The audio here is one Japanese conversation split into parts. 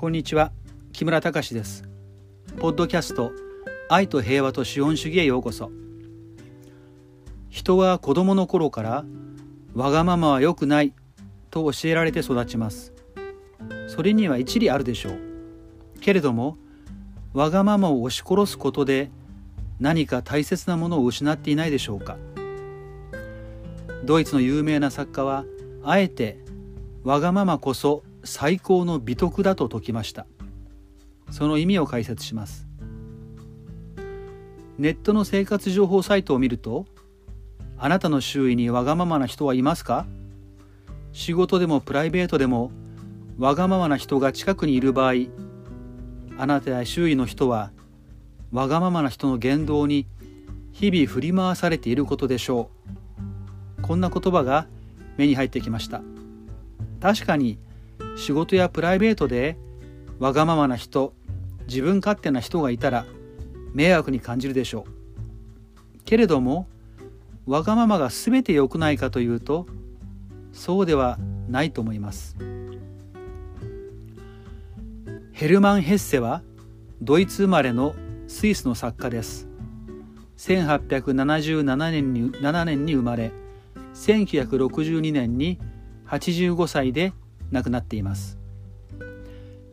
こんにちは。木村隆です。ポッドキャスト愛と平和と資本主義へようこそ。人は子供の頃からわがままは良くないと教えられて育ちます。それには一理あるでしょう。けれどもわがままを押し殺すことで何か大切なものを失っていないでしょうか。ドイツの有名な作家はあえてわがままこそ最高の美徳だと説きました。その意味を解説します。ネットの生活情報サイトを見るとあなたの周囲にわがままな人はいますか？仕事でもプライベートでもわがままな人が近くにいる場合あなたや周囲の人はわがままな人の言動に日々振り回されていることでしょう。こんな言葉が目に入ってきました。確かに仕事やプライベートでわがままな人自分勝手な人がいたら迷惑に感じるでしょう。けれどもわがままが全て良くないかというとそうではないと思います。ヘルマン・ヘッセはドイツ生まれのスイスの作家です。1877年に ,7 年に生まれ1962年に85歳で亡くなっています。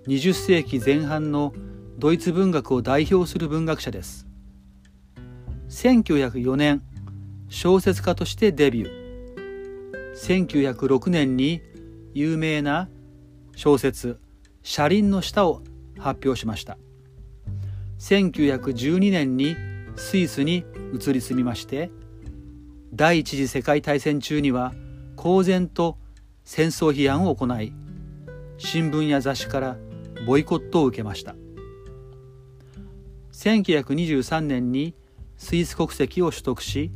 20世紀前半のドイツ文学を代表する文学者です。1904年小説家としてデビュー。1906年に有名な小説「車輪の下」を発表しました。1912年にスイスに移り住みまして第一次世界大戦中には公然と戦争批判を行い新聞や雑誌からボイコットを受けました。1923年にスイス国籍を取得し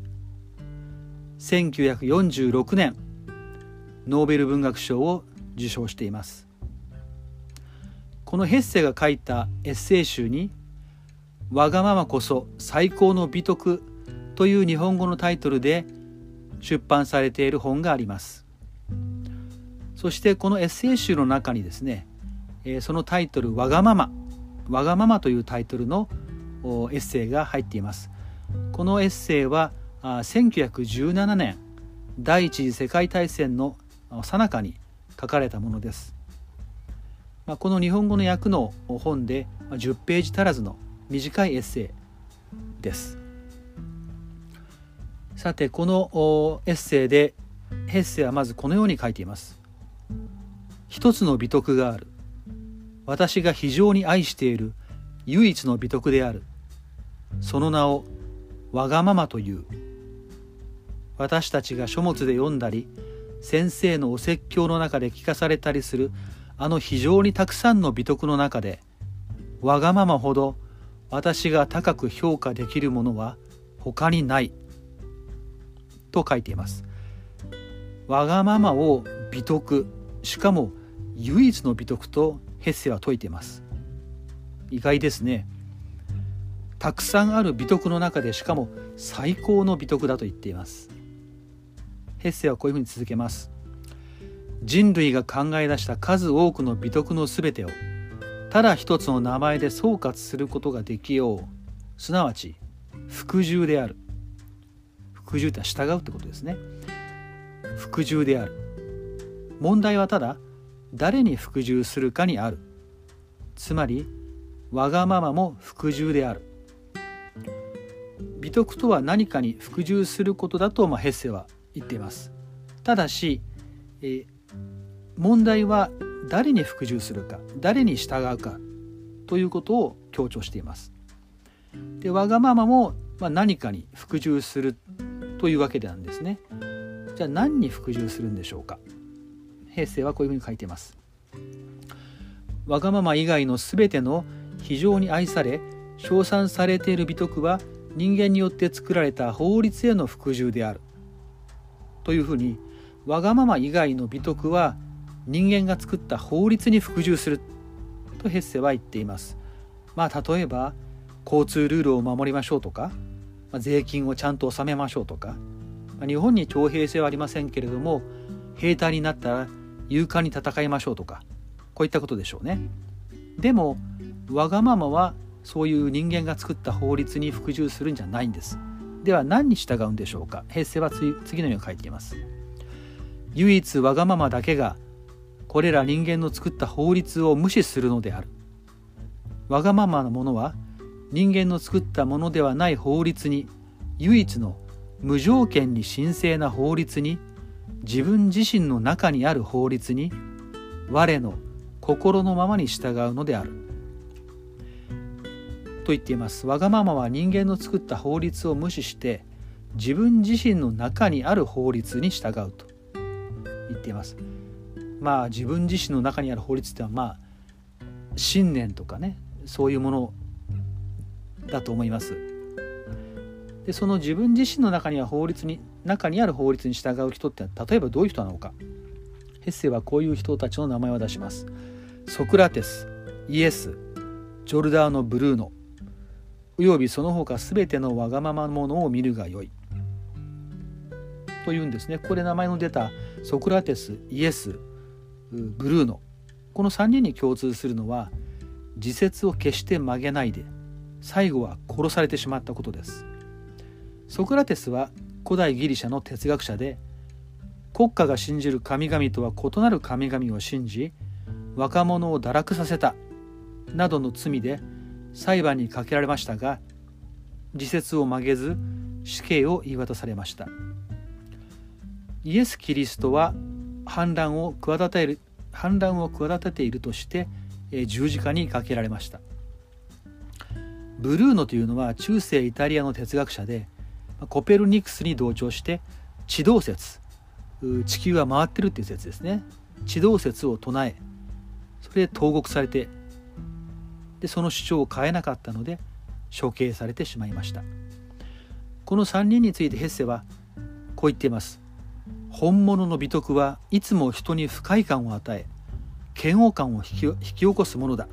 1946年ノーベル文学賞を受賞しています。このヘッセが書いたエッセイ集に「わがままこそ最高の美徳」という日本語のタイトルで出版されている本があります。そしてこのエッセイ集の中にですね、えそのタイトル「わがまま」「わがまま」というタイトルのエッセイが入っています。このエッセイはあ1917年第一次世界大戦の最中に書かれたものです、まあ、この日本語の訳の本で10ページ足らずの短いエッセイです。さてこのエッセイでヘッセイはまずこのように書いています。一つの美徳がある。私が非常に愛している唯一の美徳である。その名をわがままという。私たちが書物で読んだり先生のお説教の中で聞かされたりするあの非常にたくさんの美徳の中でわがままほど私が高く評価できるものは他にない。と書いています。わがままを美徳。しかも唯一の美徳とヘッセは説いています。意外ですね。たくさんある美徳の中でしかも最高の美徳だと言っています。ヘッセはこういうふうに続けます。人類が考え出した数多くの美徳のすべてをただ一つの名前で総括することができよう。すなわち服従である。服従って従うってことですね。服従である。問題はただ誰に服従するかにある。つまりわがままも服従である。美徳とは何かに服従することだと、まあ、ヘッセは言っています。ただし、えー、問題は誰に服従するか誰に従うかということを強調しています。でわがままも、まあ、何かに服従するというわけなんですね。じゃあ何に服従するんでしょうか。平成はこういうふうに書いています。わがまま以外の全ての非常に愛され称賛されている美徳は人間によって作られた法律への服従である。というふうにわがまま以外の美徳は人間が作った法律に服従する。とヘッセは言っています。まあ例えば交通ルールを守りましょうとか、まあ、税金をちゃんと納めましょうとか、まあ、日本に徴兵制はありませんけれども兵隊になったら勇敢に戦いましょうとかこういったことでしょうね。でもわがままはそういう人間が作った法律に服従するんじゃないんです。では何に従うんでしょうか。平成は次のように書いています。唯一わがままだけがこれら人間の作った法律を無視するのである。わがままなものは人間の作ったものではない法律に唯一の無条件に神聖な法律に自分自身の中にある法律に我の心のままに従うのである。と言っています。わがままは人間の作った法律を無視して自分自身の中にある法律に従うと。言っています。まあ自分自身の中にある法律ってのはまあ信念とかねそういうものだと思います。でその自分自身の中には法律に中にある法律に従う人って例えばどういう人なのか。ヘッセはこういう人たちの名前を出します。ソクラテスイエスジョルダーノ・ブルーノ。およびその他全てのわがままものを見るがよい。というんですね。ここで名前の出たソクラテスイエスブルーノ。この3人に共通するのは自説を決して曲げないで最後は殺されてしまったことです。ソクラテスは古代ギリシャの哲学者で国家が信じる神々とは異なる神々を信じ若者を堕落させたなどの罪で裁判にかけられましたが自説を曲げず死刑を言い渡されました。イエス・キリストは反乱を企てる反乱を企てているとして十字架にかけられました。ブルーノというのは中世イタリアの哲学者でコペルニクスに同調して地動説地球は回ってるっていう説ですね。地動説を唱えそれで投獄されてでその主張を変えなかったので処刑されてしまいました。この3人についてヘッセはこう言っています。本物の美徳はいつも人に不快感を与え嫌悪感を引き引き起こすものだ。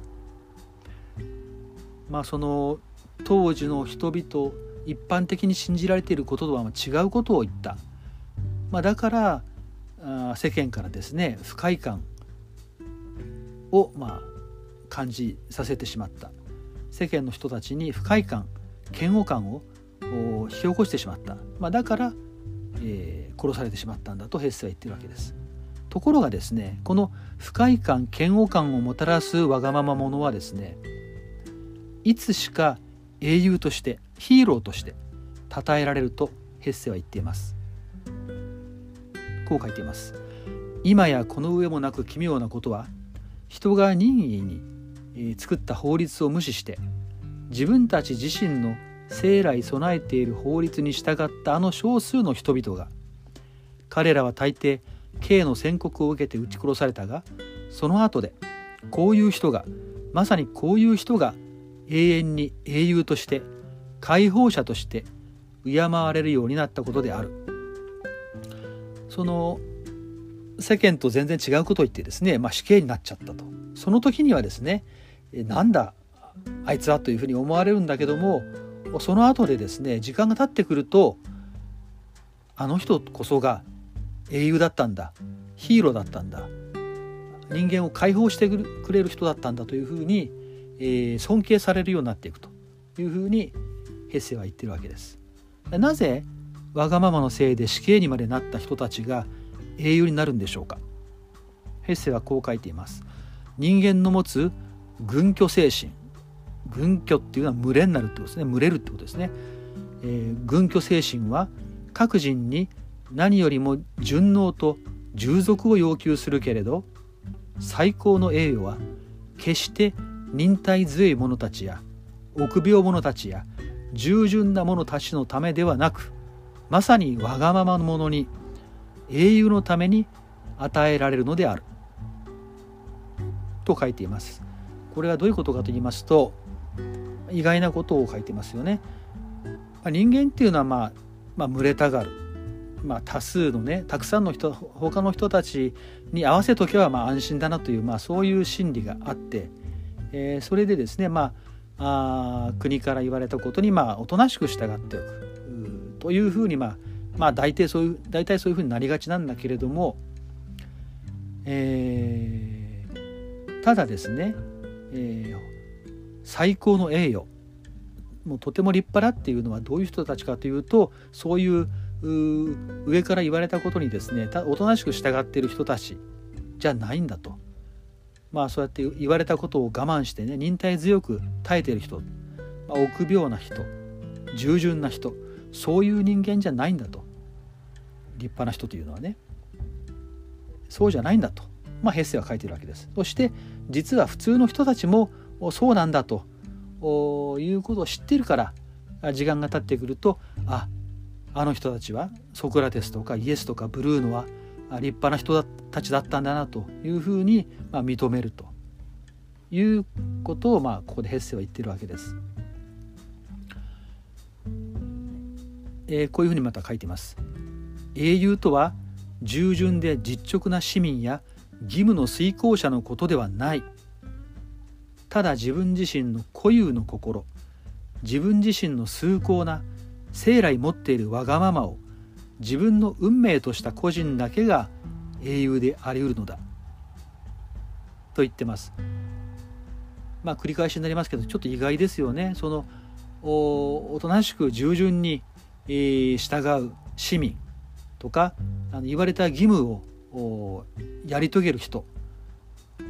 まあその当時の人々一般的に信じられていることとは違うことを言った、まあ、だから世間からですね不快感をまあ感じさせてしまった。世間の人たちに不快感嫌悪感を引き起こしてしまった、まあ、だから、えー、殺されてしまったんだとヘッセは言ってるわけです。ところがですねこの不快感嫌悪感をもたらすわがまま者はですねいつしか英雄としてヒーローとして称えられるとヘッセは言っています。こう書いています。今やこの上もなく奇妙なことは人が任意に作った法律を無視して自分たち自身の生来備えている法律に従ったあの少数の人々が彼らは大抵刑の宣告を受けて撃ち殺されたがその後でこういう人がまさにこういう人が永遠に英雄として解放者として敬われるようになったことである。その世間と全然違うことを言ってですね、まあ、死刑になっちゃったと。その時にはですねなんだあいつはというふうに思われるんだけどもその後でですね時間が経ってくるとあの人こそが英雄だったんだヒーローだったんだ人間を解放してくれる人だったんだというふうに、えー、尊敬されるようになっていくというふうにヘッセは言ってるわけです。なぜわがままのせいで死刑にまでなった人たちが英雄になるんでしょうかヘッセはこう書いています。人間の持つ軍居精神軍居っていうのは群れになるってことですね群れるってことですね、えー、軍居精神は各人に何よりも順応と従属を要求するけれど最高の栄誉は決して忍耐強い者たちや臆病者たちや従順な者たちのためではなくまさにわがままの者に英雄のために与えられるのである。と書いています。これはどういうことかと言いますと意外なことを書いてますよね。人間っていうのはまあ、まあ、群れたがる。まあ、多数のねたくさんの人他の人たちに合わせとけばまあ安心だなという、まあ、そういう心理があって、えー、それでですね、まあ、あ国から言われたことにまあおとなしく従っておく。というふうに、まあ、まあ大体そういう大体そういうふうになりがちなんだけれども、えー、ただですねえー、最高の栄誉もうとても立派だっていうのはどういう人たちかというとそういう上から言われたことにですねおとなしく従っている人たちじゃないんだと。まあそうやって言われたことを我慢してね忍耐強く耐えてる人、まあ、臆病な人従順な人そういう人間じゃないんだと。立派な人というのはね。そうじゃないんだと、まあ、ヘッセは書いてるわけです。そして実は普通の人たちもそうなんだと。いうことを知ってるから時間が経ってくるとああの人たちはソクラテスとかイエスとかブルーノは立派な人たちだったんだなというふうにま認めるということをまあここでヘッセは言ってるわけです。えー、こういうふうにまた書いてます。英雄とは従順で実直な市民や義務の遂行者のことではないただ自分自身の固有の心自分自身の崇高な生来持っているわがままを自分の運命とした個人だけが英雄であり得るのだ。と言ってます。まあ繰り返しになりますけどちょっと意外ですよね。そのおとなしく従順に、えー、従う市民とかあの言われた義務をやり遂げる人。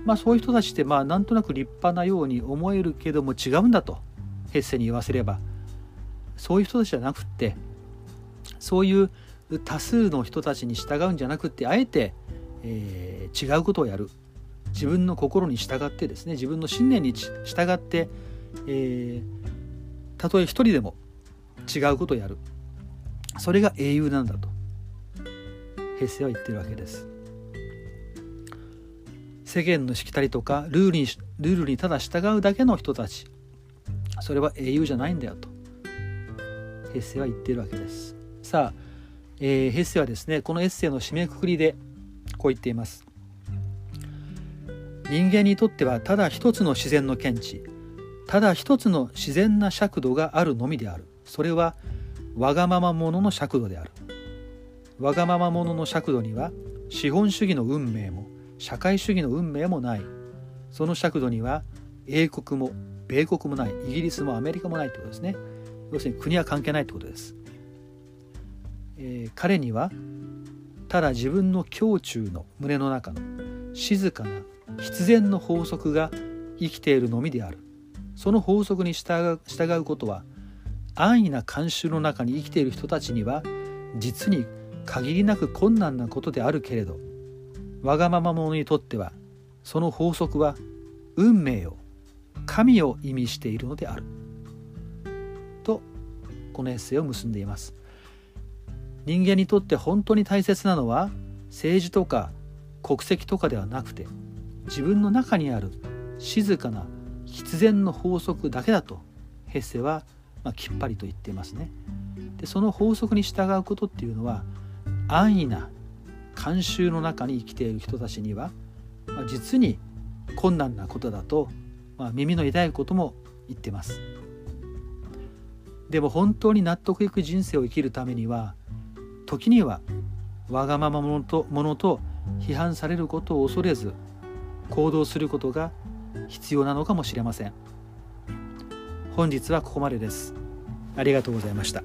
まあそういう人たちってまあなんとなく立派なように思えるけども違うんだとヘッセに言わせれば。そういう人たちじゃなくってそういう多数の人たちに従うんじゃなくってあえて、えー、違うことをやる。自分の心に従ってですね自分の信念に従って、えー、たとえ一人でも違うことをやる。それが英雄なんだと平成は言ってるわけです。世間のしきたりとかルールにルールにただ従うだけの人たち。それは英雄じゃないんだよと平成は言ってるわけです。さあ、えー、平成はですねこのエッセイの締めくくりでこう言っています。人間にとってはただ一つの自然の見地ただ一つの自然な尺度があるのみである。それはわがまま者のの尺度である。わがまま者のの尺度には資本主義の運命も社会主義の運命もない。その尺度には英国も米国もないイギリスもアメリカもないってことですね。要するに国は関係ないってことです、えー、彼にはただ自分の胸中の胸の中の静かな必然の法則が生きているのみである。その法則に従うことは安易な慣習の中に生きている人たちには実に限りなく困難なことであるけれどわがまま者にとってはその法則は運命を神を意味しているのである。とこのエッセイを結んでいます。人間にとって本当に大切なのは政治とか国籍とかではなくて自分の中にある静かな必然の法則だけだとヘッセはまあきっぱりと言っていますね。でその法則に従うことっていうのは安易な慣習の中に生きている人たちには、まあ、実に困難なことだと、まあ、耳の痛いことも言ってます。でも本当に納得いく人生を生きるためには時にはわがまま者とものと批判されることを恐れず行動することが必要なのかもしれません。本日はここまでです。ありがとうございました。